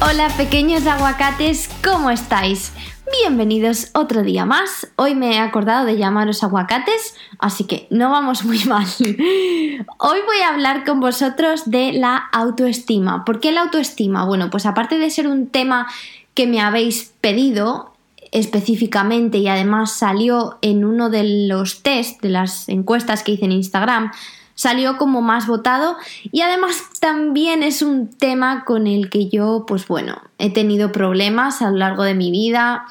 Hola pequeños aguacates, ¿cómo estáis? Bienvenidos otro día más. Hoy me he acordado de llamaros aguacates, así que no vamos muy mal. Hoy voy a hablar con vosotros de la autoestima. ¿Por qué la autoestima? Bueno, pues aparte de ser un tema que me habéis pedido específicamente y además salió en uno de los test de las encuestas que hice en Instagram, salió como más votado y además también es un tema con el que yo, pues bueno, he tenido problemas a lo largo de mi vida.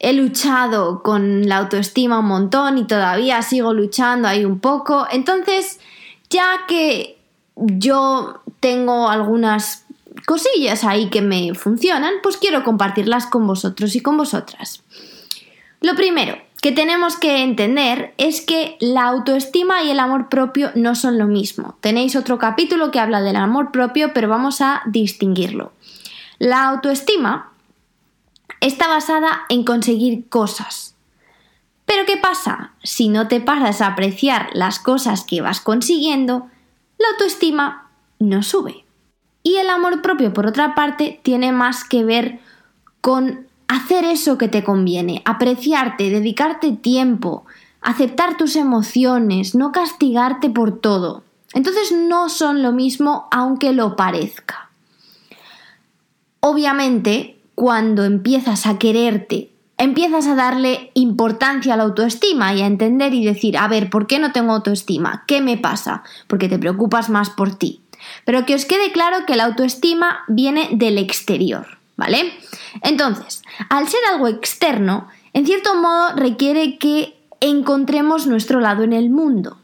He luchado con la autoestima un montón y todavía sigo luchando ahí un poco. Entonces, ya que yo tengo algunas cosillas ahí que me funcionan, pues quiero compartirlas con vosotros y con vosotras. Lo primero, que tenemos que entender es que la autoestima y el amor propio no son lo mismo. Tenéis otro capítulo que habla del amor propio, pero vamos a distinguirlo. La autoestima está basada en conseguir cosas. Pero ¿qué pasa? Si no te paras a apreciar las cosas que vas consiguiendo, la autoestima no sube. Y el amor propio, por otra parte, tiene más que ver con hacer eso que te conviene, apreciarte, dedicarte tiempo, aceptar tus emociones, no castigarte por todo. Entonces no son lo mismo aunque lo parezca. Obviamente, cuando empiezas a quererte, empiezas a darle importancia a la autoestima y a entender y decir, a ver, ¿por qué no tengo autoestima? ¿Qué me pasa? Porque te preocupas más por ti. Pero que os quede claro que la autoestima viene del exterior. ¿Vale? Entonces, al ser algo externo, en cierto modo requiere que encontremos nuestro lado en el mundo.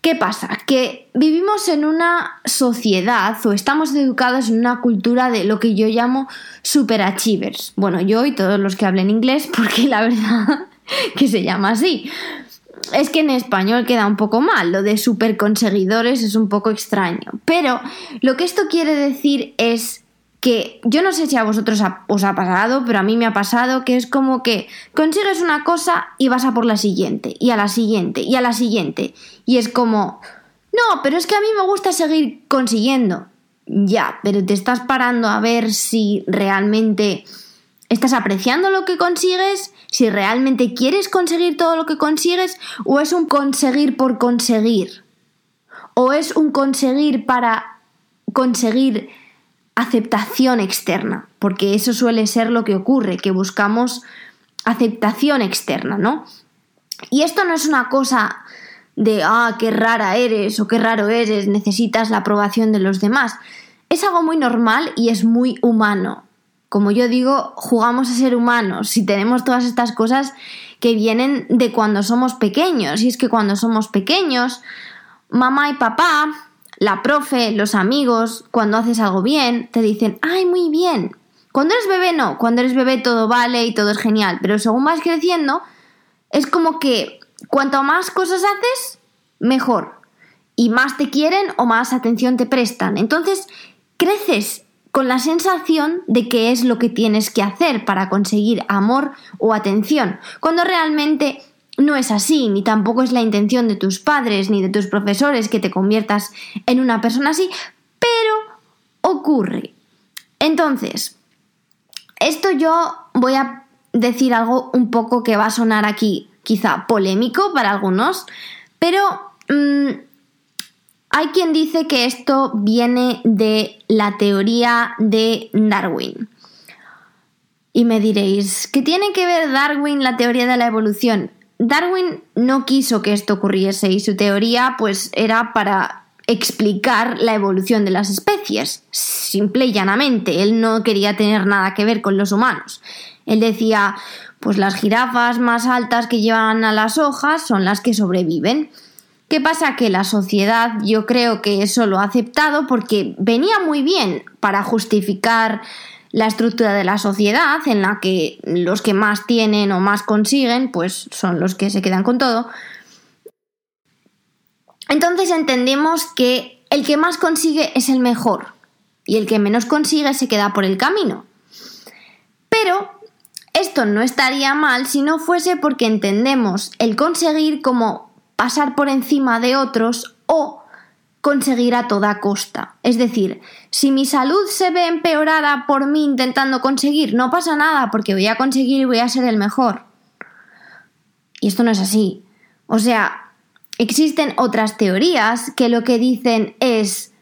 ¿Qué pasa? Que vivimos en una sociedad o estamos educados en una cultura de lo que yo llamo superachievers. Bueno, yo y todos los que hablen inglés, porque la verdad que se llama así. Es que en español queda un poco mal, lo de super conseguidores es un poco extraño. Pero lo que esto quiere decir es que yo no sé si a vosotros os ha pasado, pero a mí me ha pasado que es como que consigues una cosa y vas a por la siguiente, y a la siguiente, y a la siguiente. Y es como, no, pero es que a mí me gusta seguir consiguiendo. Ya, pero te estás parando a ver si realmente estás apreciando lo que consigues, si realmente quieres conseguir todo lo que consigues, o es un conseguir por conseguir, o es un conseguir para conseguir aceptación externa, porque eso suele ser lo que ocurre, que buscamos aceptación externa, ¿no? Y esto no es una cosa de, ah, qué rara eres o qué raro eres, necesitas la aprobación de los demás. Es algo muy normal y es muy humano. Como yo digo, jugamos a ser humanos y tenemos todas estas cosas que vienen de cuando somos pequeños. Y es que cuando somos pequeños, mamá y papá la profe, los amigos, cuando haces algo bien, te dicen, ¡ay, muy bien! Cuando eres bebé no, cuando eres bebé todo vale y todo es genial, pero según vas creciendo, es como que cuanto más cosas haces, mejor. Y más te quieren o más atención te prestan. Entonces, creces con la sensación de que es lo que tienes que hacer para conseguir amor o atención, cuando realmente no es así, ni tampoco es la intención de tus padres ni de tus profesores que te conviertas en una persona así, pero ocurre. Entonces, esto yo voy a decir algo un poco que va a sonar aquí quizá polémico para algunos, pero mm, hay quien dice que esto viene de la teoría de Darwin. Y me diréis, ¿qué tiene que ver Darwin la teoría de la evolución? Darwin no quiso que esto ocurriese y su teoría pues era para explicar la evolución de las especies, simple y llanamente. Él no quería tener nada que ver con los humanos. Él decía, pues las jirafas más altas que llevan a las hojas son las que sobreviven. ¿Qué pasa? Que la sociedad yo creo que eso lo ha aceptado porque venía muy bien para justificar la estructura de la sociedad en la que los que más tienen o más consiguen pues son los que se quedan con todo. Entonces entendemos que el que más consigue es el mejor y el que menos consigue se queda por el camino. Pero esto no estaría mal si no fuese porque entendemos el conseguir como pasar por encima de otros o conseguir a toda costa. Es decir, si mi salud se ve empeorada por mí intentando conseguir, no pasa nada porque voy a conseguir y voy a ser el mejor. Y esto no es así. O sea, existen otras teorías que lo que dicen es,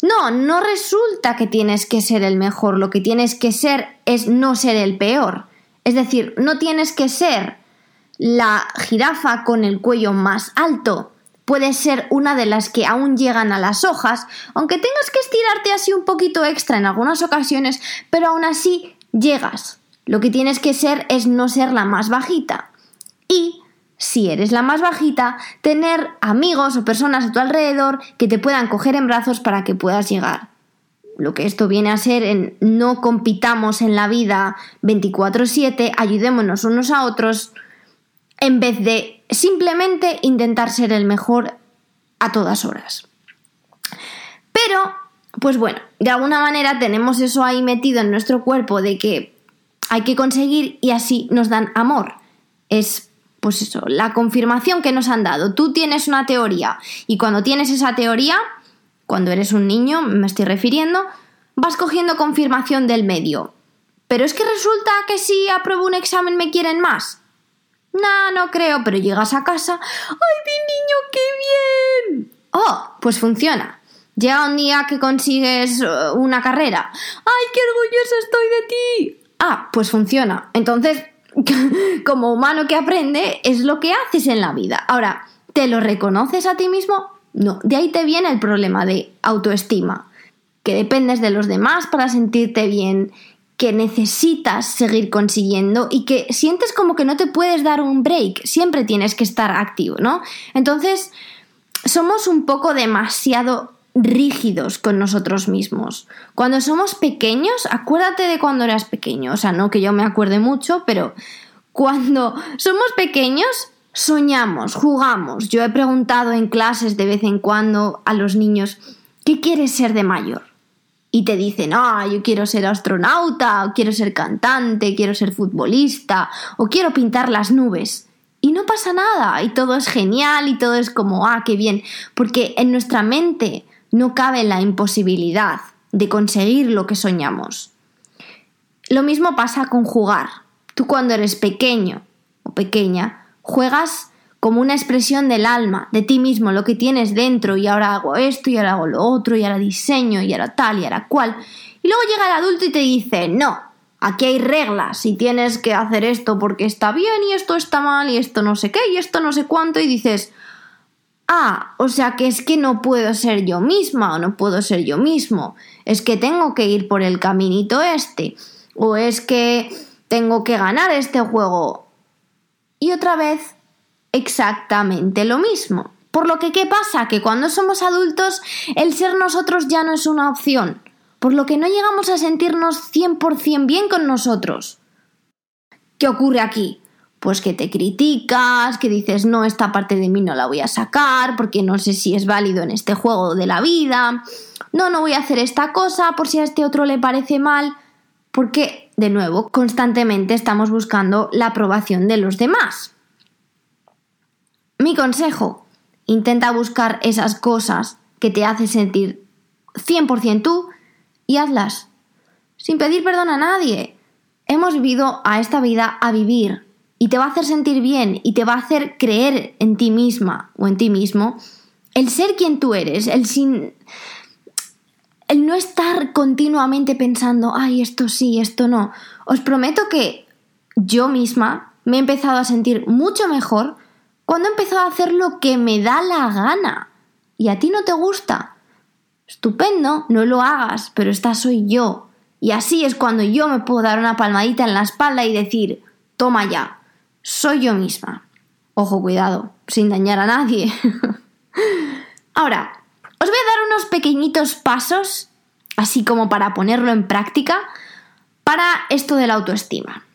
no, no resulta que tienes que ser el mejor, lo que tienes que ser es no ser el peor. Es decir, no tienes que ser la jirafa con el cuello más alto. Puedes ser una de las que aún llegan a las hojas, aunque tengas que estirarte así un poquito extra en algunas ocasiones, pero aún así llegas. Lo que tienes que ser es no ser la más bajita. Y, si eres la más bajita, tener amigos o personas a tu alrededor que te puedan coger en brazos para que puedas llegar lo que esto viene a ser en no compitamos en la vida 24/7, ayudémonos unos a otros, en vez de simplemente intentar ser el mejor a todas horas. Pero, pues bueno, de alguna manera tenemos eso ahí metido en nuestro cuerpo de que hay que conseguir y así nos dan amor. Es pues eso, la confirmación que nos han dado. Tú tienes una teoría y cuando tienes esa teoría, cuando eres un niño, me estoy refiriendo, vas cogiendo confirmación del medio. Pero es que resulta que si apruebo un examen me quieren más. No, no creo, pero llegas a casa. ¡Ay, mi niño, qué bien! Oh, pues funciona. Llega un día que consigues uh, una carrera. ¡Ay, qué orgulloso estoy de ti! Ah, pues funciona. Entonces, como humano que aprende, es lo que haces en la vida. Ahora, ¿te lo reconoces a ti mismo? No, de ahí te viene el problema de autoestima, que dependes de los demás para sentirte bien, que necesitas seguir consiguiendo y que sientes como que no te puedes dar un break, siempre tienes que estar activo, ¿no? Entonces, somos un poco demasiado rígidos con nosotros mismos. Cuando somos pequeños, acuérdate de cuando eras pequeño, o sea, no que yo me acuerde mucho, pero cuando somos pequeños, Soñamos, jugamos. Yo he preguntado en clases de vez en cuando a los niños, ¿qué quieres ser de mayor? Y te dicen, ah, yo quiero ser astronauta, o quiero ser cantante, quiero ser futbolista, o quiero pintar las nubes. Y no pasa nada, y todo es genial, y todo es como, ah, qué bien, porque en nuestra mente no cabe la imposibilidad de conseguir lo que soñamos. Lo mismo pasa con jugar. Tú cuando eres pequeño o pequeña, juegas como una expresión del alma, de ti mismo, lo que tienes dentro, y ahora hago esto, y ahora hago lo otro, y ahora diseño, y ahora tal, y ahora cual. Y luego llega el adulto y te dice, no, aquí hay reglas, y tienes que hacer esto porque está bien, y esto está mal, y esto no sé qué, y esto no sé cuánto, y dices, ah, o sea que es que no puedo ser yo misma, o no puedo ser yo mismo, es que tengo que ir por el caminito este, o es que tengo que ganar este juego, y otra vez exactamente lo mismo. Por lo que, ¿qué pasa? Que cuando somos adultos, el ser nosotros ya no es una opción, por lo que no llegamos a sentirnos 100% bien con nosotros. ¿Qué ocurre aquí? Pues que te criticas, que dices, no, esta parte de mí no la voy a sacar, porque no sé si es válido en este juego de la vida, no, no voy a hacer esta cosa por si a este otro le parece mal, porque, de nuevo, constantemente estamos buscando la aprobación de los demás. Mi consejo, intenta buscar esas cosas que te hacen sentir 100% tú y hazlas, sin pedir perdón a nadie. Hemos vivido a esta vida a vivir y te va a hacer sentir bien y te va a hacer creer en ti misma o en ti mismo el ser quien tú eres, el sin el no estar continuamente pensando, ay, esto sí, esto no. Os prometo que yo misma me he empezado a sentir mucho mejor cuando he empezado a hacer lo que me da la gana. ¿Y a ti no te gusta? Estupendo, no lo hagas, pero esta soy yo. Y así es cuando yo me puedo dar una palmadita en la espalda y decir, toma ya, soy yo misma. Ojo, cuidado, sin dañar a nadie. Ahora, os voy a dar unos pequeñitos pasos, así como para ponerlo en práctica, para esto de la autoestima.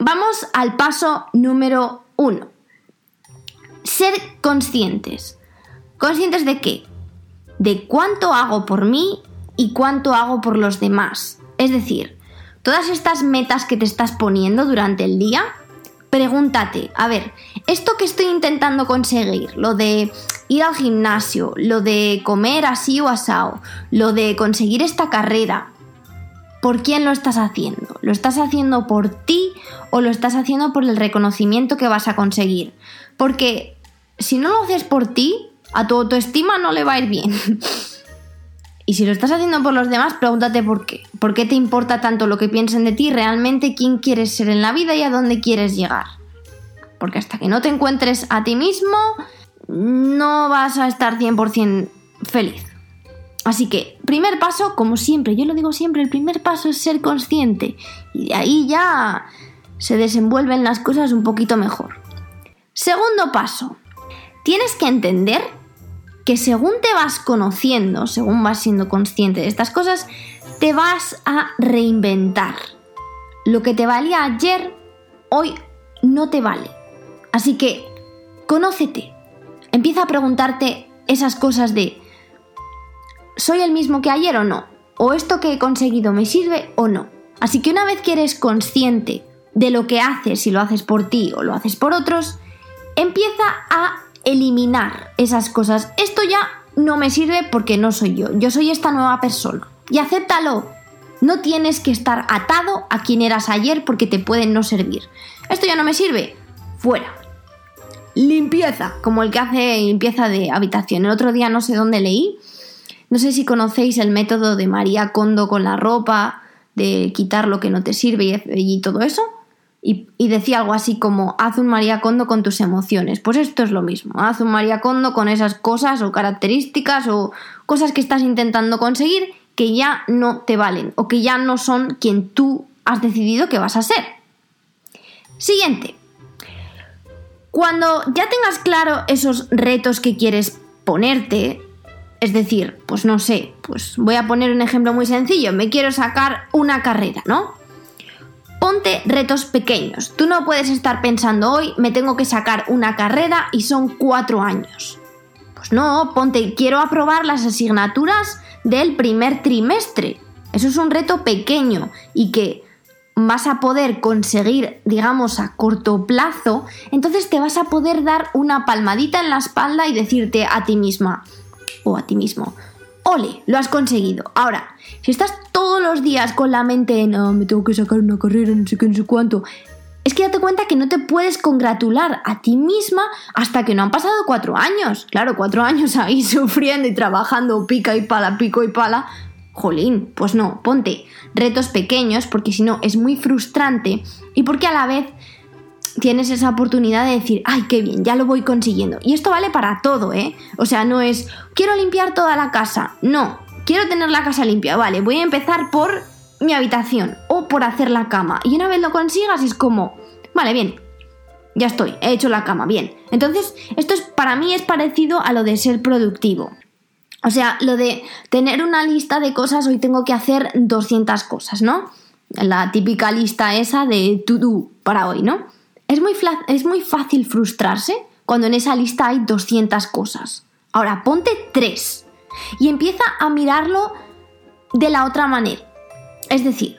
Vamos al paso número uno. Ser conscientes. ¿Conscientes de qué? De cuánto hago por mí y cuánto hago por los demás. Es decir, todas estas metas que te estás poniendo durante el día, pregúntate, a ver, esto que estoy intentando conseguir, lo de ir al gimnasio, lo de comer así o asado, lo de conseguir esta carrera, ¿por quién lo estás haciendo? ¿Lo estás haciendo por ti o lo estás haciendo por el reconocimiento que vas a conseguir? Porque si no lo haces por ti, a tu autoestima no le va a ir bien. y si lo estás haciendo por los demás, pregúntate por qué. ¿Por qué te importa tanto lo que piensen de ti, realmente quién quieres ser en la vida y a dónde quieres llegar? Porque hasta que no te encuentres a ti mismo, no vas a estar 100% feliz. Así que, primer paso, como siempre, yo lo digo siempre, el primer paso es ser consciente y de ahí ya se desenvuelven las cosas un poquito mejor. Segundo paso, tienes que entender que según te vas conociendo, según vas siendo consciente de estas cosas, te vas a reinventar. Lo que te valía ayer, hoy no te vale. Así que, conócete, Empieza a preguntarte esas cosas de ¿soy el mismo que ayer o no? ¿O esto que he conseguido me sirve o no? Así que una vez que eres consciente de lo que haces, si lo haces por ti o lo haces por otros, empieza a eliminar esas cosas. Esto ya no me sirve porque no soy yo, yo soy esta nueva persona. Y acéptalo. No tienes que estar atado a quien eras ayer porque te pueden no servir. Esto ya no me sirve. Fuera limpieza, como el que hace limpieza de habitación. El otro día no sé dónde leí, no sé si conocéis el método de María Kondo con la ropa, de quitar lo que no te sirve y, todo eso. Y, decía algo así como, haz un María Kondo con tus emociones. Pues esto es lo mismo, haz un María Kondo con esas cosas o características o cosas que estás intentando conseguir que ya no te valen o que ya no son quien tú has decidido que vas a ser. Siguiente, cuando ya tengas claro esos retos que quieres ponerte, es decir, pues no sé, pues voy a poner un ejemplo muy sencillo, me quiero sacar una carrera, ¿no? Ponte retos pequeños. Tú no puedes estar pensando hoy me tengo que sacar una carrera y son cuatro años. Pues no, ponte, quiero aprobar las asignaturas del primer trimestre. Eso es un reto pequeño y que vas a poder conseguir, digamos, a corto plazo, entonces te vas a poder dar una palmadita en la espalda y decirte a ti misma o a ti mismo, ole, lo has conseguido. Ahora, si estás todos los días con la mente en, no, me tengo que sacar una carrera, no sé qué, no sé cuánto, es que date cuenta que no te puedes congratular a ti misma hasta que no han pasado cuatro años. Claro, cuatro años ahí sufriendo y trabajando pica y pala, pico y pala, Jolín, pues no, ponte retos pequeños porque si no es muy frustrante y porque a la vez tienes esa oportunidad de decir, ay, qué bien, ya lo voy consiguiendo. Y esto vale para todo, ¿eh? O sea, no es, quiero limpiar toda la casa, no, quiero tener la casa limpia, vale, voy a empezar por mi habitación o por hacer la cama. Y una vez lo consigas es como, vale, bien, ya estoy, he hecho la cama, bien. Entonces, esto es, para mí es parecido a lo de ser productivo. O sea, lo de tener una lista de cosas, hoy tengo que hacer 200 cosas, ¿no? La típica lista esa de to do para hoy, ¿no? Es muy, es muy fácil frustrarse cuando en esa lista hay 200 cosas. Ahora, ponte 3 y empieza a mirarlo de la otra manera. Es decir,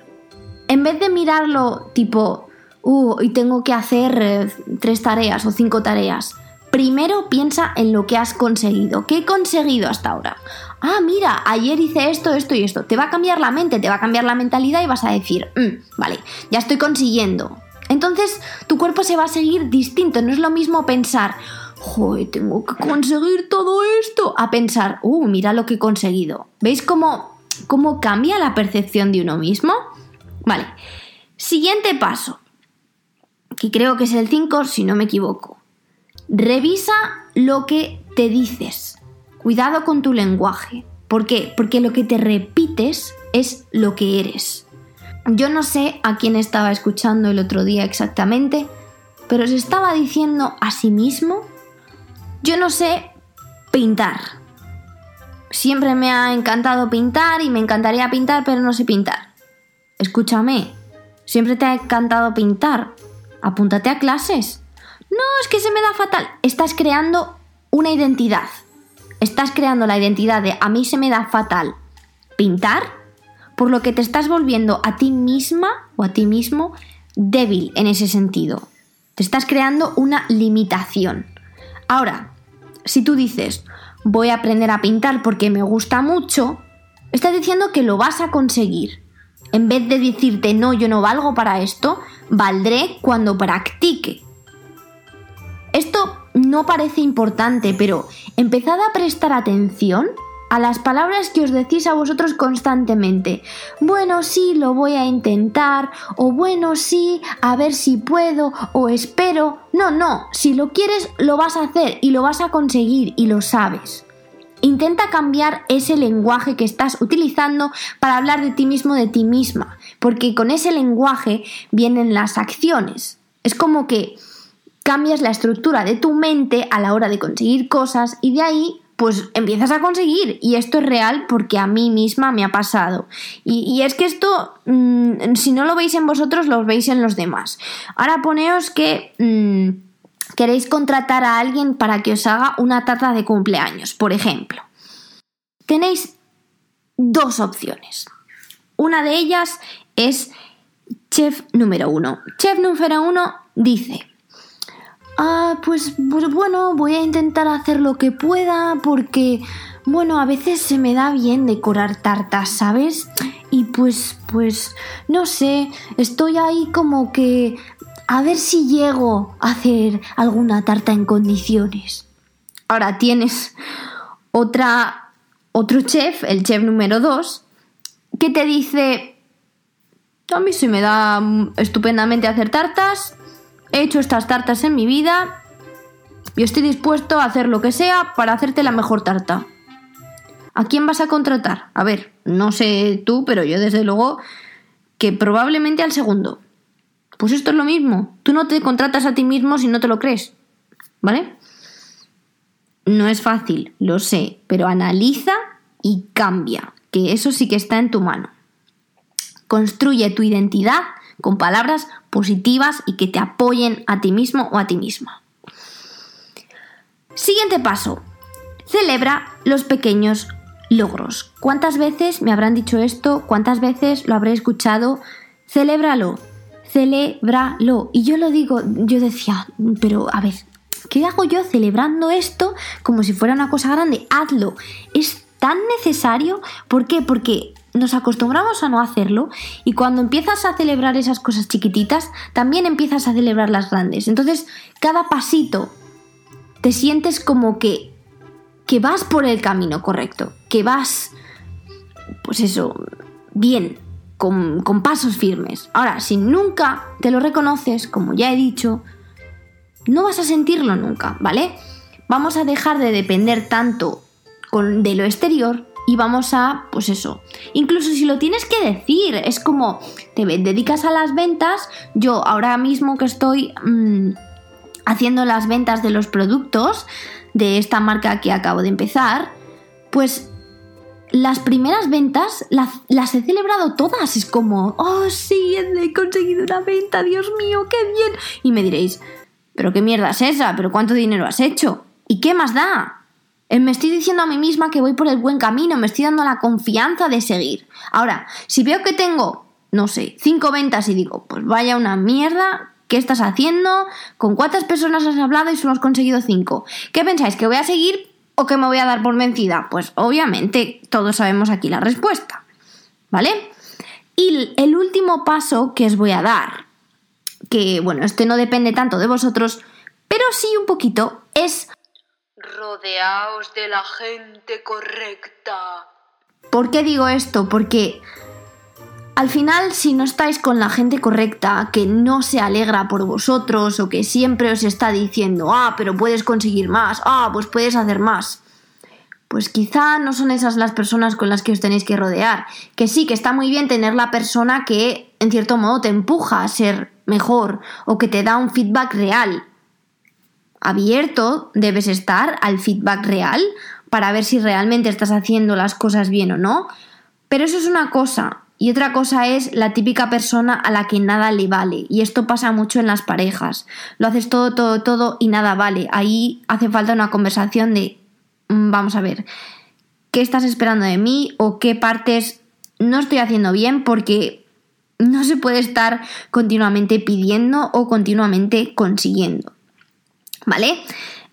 en vez de mirarlo tipo, uh, hoy tengo que hacer eh, tres tareas o cinco tareas, Primero piensa en lo que has conseguido. ¿Qué he conseguido hasta ahora? Ah, mira, ayer hice esto, esto y esto. Te va a cambiar la mente, te va a cambiar la mentalidad y vas a decir, mm, vale, ya estoy consiguiendo. Entonces tu cuerpo se va a seguir distinto. No es lo mismo pensar, joder, tengo que conseguir todo esto, a pensar, uh, mira lo que he conseguido. ¿Veis cómo, cómo cambia la percepción de uno mismo? Vale. Siguiente paso, que creo que es el 5 si no me equivoco. Revisa lo que te dices. Cuidado con tu lenguaje. ¿Por qué? Porque lo que te repites es lo que eres. Yo no sé a quién estaba escuchando el otro día exactamente, pero se estaba diciendo a sí mismo. Yo no sé, Pintar. Siempre me ha encantado pintar y me encantaría pintar, pero no sé pintar. Escúchame, siempre te ha encantado pintar. Apúntate a clases. No, es que se me da fatal. Estás creando una identidad. Estás creando la identidad de a mí se me da fatal pintar, por lo que te estás volviendo a ti misma o a ti mismo débil en ese sentido. Te estás creando una limitación. Ahora, si tú dices, voy a aprender a pintar porque me gusta mucho, estás diciendo que lo vas a conseguir. En vez de decirte, no, yo no valgo para esto, valdré cuando practique. Esto no parece importante, pero empezad a prestar atención a las palabras que os decís a vosotros constantemente. Bueno, sí, lo voy a intentar, o bueno, sí, a ver si puedo, o espero. No, no, si lo quieres, lo vas a hacer y lo vas a conseguir y lo sabes. Intenta cambiar ese lenguaje que estás utilizando para hablar de ti mismo, de ti misma, porque con ese lenguaje vienen las acciones. Es como que cambias la estructura de tu mente a la hora de conseguir cosas y de ahí pues empiezas a conseguir. Y esto es real porque a mí misma me ha pasado. Y, es que esto, mm, si no lo veis en vosotros, lo veis en los demás. Ahora poneos que mm, queréis contratar a alguien para que os haga una tarta de cumpleaños, por ejemplo. Tenéis dos opciones. Una de ellas es chef número uno. Chef número uno dice, Ah, pues, pues bueno, voy a intentar hacer lo que pueda porque, bueno, a veces se me da bien decorar tartas, ¿sabes? Y pues, pues, no sé, estoy ahí como que a ver si llego a hacer alguna tarta en condiciones. Ahora tienes otra, otro chef, el chef número 2, que te dice, a mí se me da estupendamente hacer tartas, He hecho estas tartas en mi vida y estoy dispuesto a hacer lo que sea para hacerte la mejor tarta. ¿A quién vas a contratar? A ver, no sé tú, pero yo desde luego que probablemente al segundo. Pues esto es lo mismo. Tú no te contratas a ti mismo si no te lo crees. ¿Vale? No es fácil, lo sé, pero analiza y cambia, que eso sí que está en tu mano. Construye tu identidad con palabras positivas y que te apoyen a ti mismo o a ti misma. Siguiente paso. Celebra los pequeños logros. ¿Cuántas veces me habrán dicho esto? ¿Cuántas veces lo habré escuchado? Celébralo, celébralo. Y yo lo digo, yo decía, pero a ver, ¿qué hago yo celebrando esto como si fuera una cosa grande? Hazlo. Es tan necesario. ¿Por qué? Porque nos acostumbramos a no hacerlo y cuando empiezas a celebrar esas cosas chiquititas, también empiezas a celebrar las grandes. Entonces, cada pasito te sientes como que, que vas por el camino correcto, que vas, pues eso, bien, con, con pasos firmes. Ahora, si nunca te lo reconoces, como ya he dicho, no vas a sentirlo nunca, ¿vale? Vamos a dejar de depender tanto con, de lo exterior y vamos a, pues eso, incluso si lo tienes que decir, es como, te dedicas a las ventas, yo ahora mismo que estoy mm, haciendo las ventas de los productos de esta marca que acabo de empezar, pues las primeras ventas las, las, he celebrado todas. Es como, oh sí, he conseguido una venta, Dios mío, qué bien. Y me diréis, pero qué mierda es esa, pero cuánto dinero has hecho. ¿Y qué más da? Eh, me estoy diciendo a mí misma que voy por el buen camino, me estoy dando la confianza de seguir. Ahora, si veo que tengo, no sé, cinco ventas y digo, pues vaya una mierda, ¿qué estás haciendo? ¿Con cuántas personas has hablado y solo has conseguido cinco? ¿Qué pensáis? ¿Que voy a seguir o que me voy a dar por vencida? Pues obviamente todos sabemos aquí la respuesta. ¿Vale? Y el último paso que os voy a dar, que bueno, este no depende tanto de vosotros, pero sí un poquito, es Rodeaos de la gente correcta. ¿Por qué digo esto? Porque al final, si no estáis con la gente correcta, que no se alegra por vosotros o que siempre os está diciendo, ah, pero puedes conseguir más, ah, pues puedes hacer más, pues quizá no son esas las personas con las que os tenéis que rodear. Que sí, que está muy bien tener la persona que en cierto modo te empuja a ser mejor o que te da un feedback real abierto debes estar al feedback real para ver si realmente estás haciendo las cosas bien o no. Pero eso es una cosa. Y otra cosa es la típica persona a la que nada le vale. Y esto pasa mucho en las parejas. Lo haces todo, todo, todo y nada vale. Ahí hace falta una conversación de, mm, vamos a ver, ¿qué estás esperando de mí o qué partes no estoy haciendo bien? Porque no se puede estar continuamente pidiendo o continuamente consiguiendo. ¿Vale?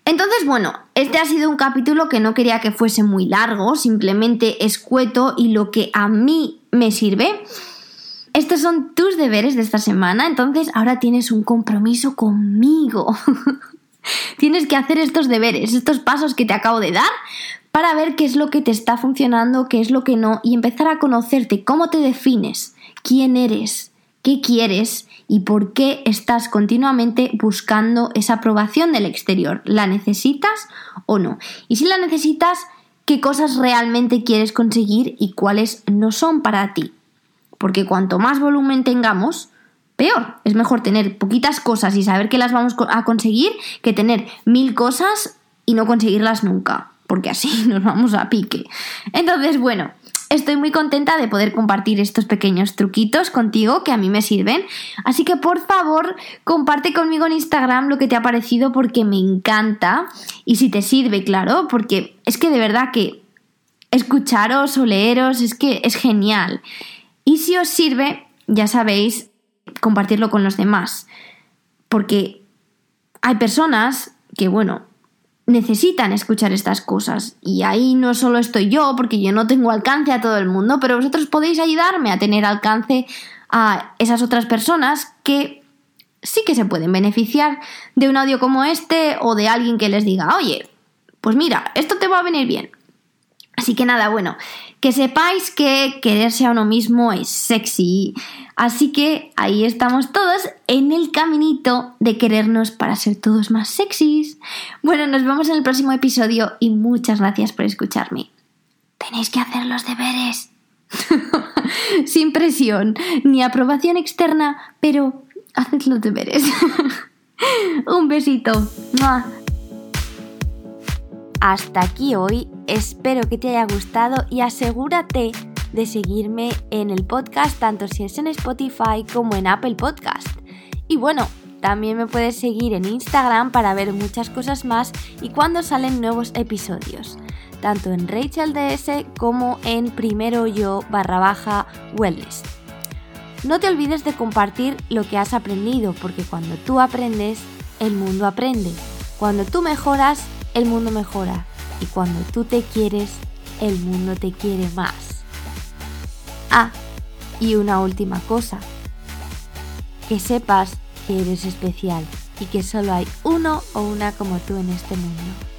Entonces, bueno, este ha sido un capítulo que no quería que fuese muy largo, simplemente escueto y lo que a mí me sirve. Estos son tus deberes de esta semana, entonces ahora tienes un compromiso conmigo. tienes que hacer estos deberes, estos pasos que te acabo de dar, para ver qué es lo que te está funcionando, qué es lo que no, y empezar a conocerte, cómo te defines, quién eres, qué quieres y por qué estás continuamente buscando esa aprobación del exterior. ¿La necesitas o no? Y si la necesitas, ¿qué cosas realmente quieres conseguir y cuáles no son para ti? Porque cuanto más volumen tengamos, peor. Es mejor tener poquitas cosas y saber que las vamos a conseguir que tener mil cosas y no conseguirlas nunca. Porque así nos vamos a pique. Entonces, bueno, estoy muy contenta de poder compartir estos pequeños truquitos contigo que a mí me sirven. Así que por favor, comparte conmigo en Instagram lo que te ha parecido porque me encanta. Y si te sirve, claro, porque es que de verdad que escucharos o leeros es que es genial. Y si os sirve, ya sabéis, compartirlo con los demás. Porque hay personas que, bueno, necesitan escuchar estas cosas. Y ahí no solo estoy yo, porque yo no tengo alcance a todo el mundo, pero vosotros podéis ayudarme a tener alcance a esas otras personas que sí que se pueden beneficiar de un audio como este o de alguien que les diga, oye, pues mira, esto te va a venir bien. Así que nada, bueno, que sepáis que quererse a uno mismo es sexy. Así que ahí estamos todos en el caminito de querernos para ser todos más sexys. Bueno, nos vemos en el próximo episodio y muchas gracias por escucharme. Tenéis que hacer los deberes. Sin presión ni aprobación externa, pero haced los deberes. Un besito. Hasta aquí hoy, espero que te haya gustado y asegúrate de seguirme en el podcast tanto si es en Spotify como en Apple Podcast. Y bueno, también me puedes seguir en Instagram para ver muchas cosas más y cuando salen nuevos episodios, tanto en Rachel DS como en primero yo barra baja wellness. No te olvides de compartir lo que has aprendido, porque cuando tú aprendes, el mundo aprende. Cuando tú mejoras, el mundo mejora. Y cuando tú te quieres, el mundo te quiere más. Ah, y una última cosa. Que sepas que eres especial y que solo hay uno o una como tú en este mundo.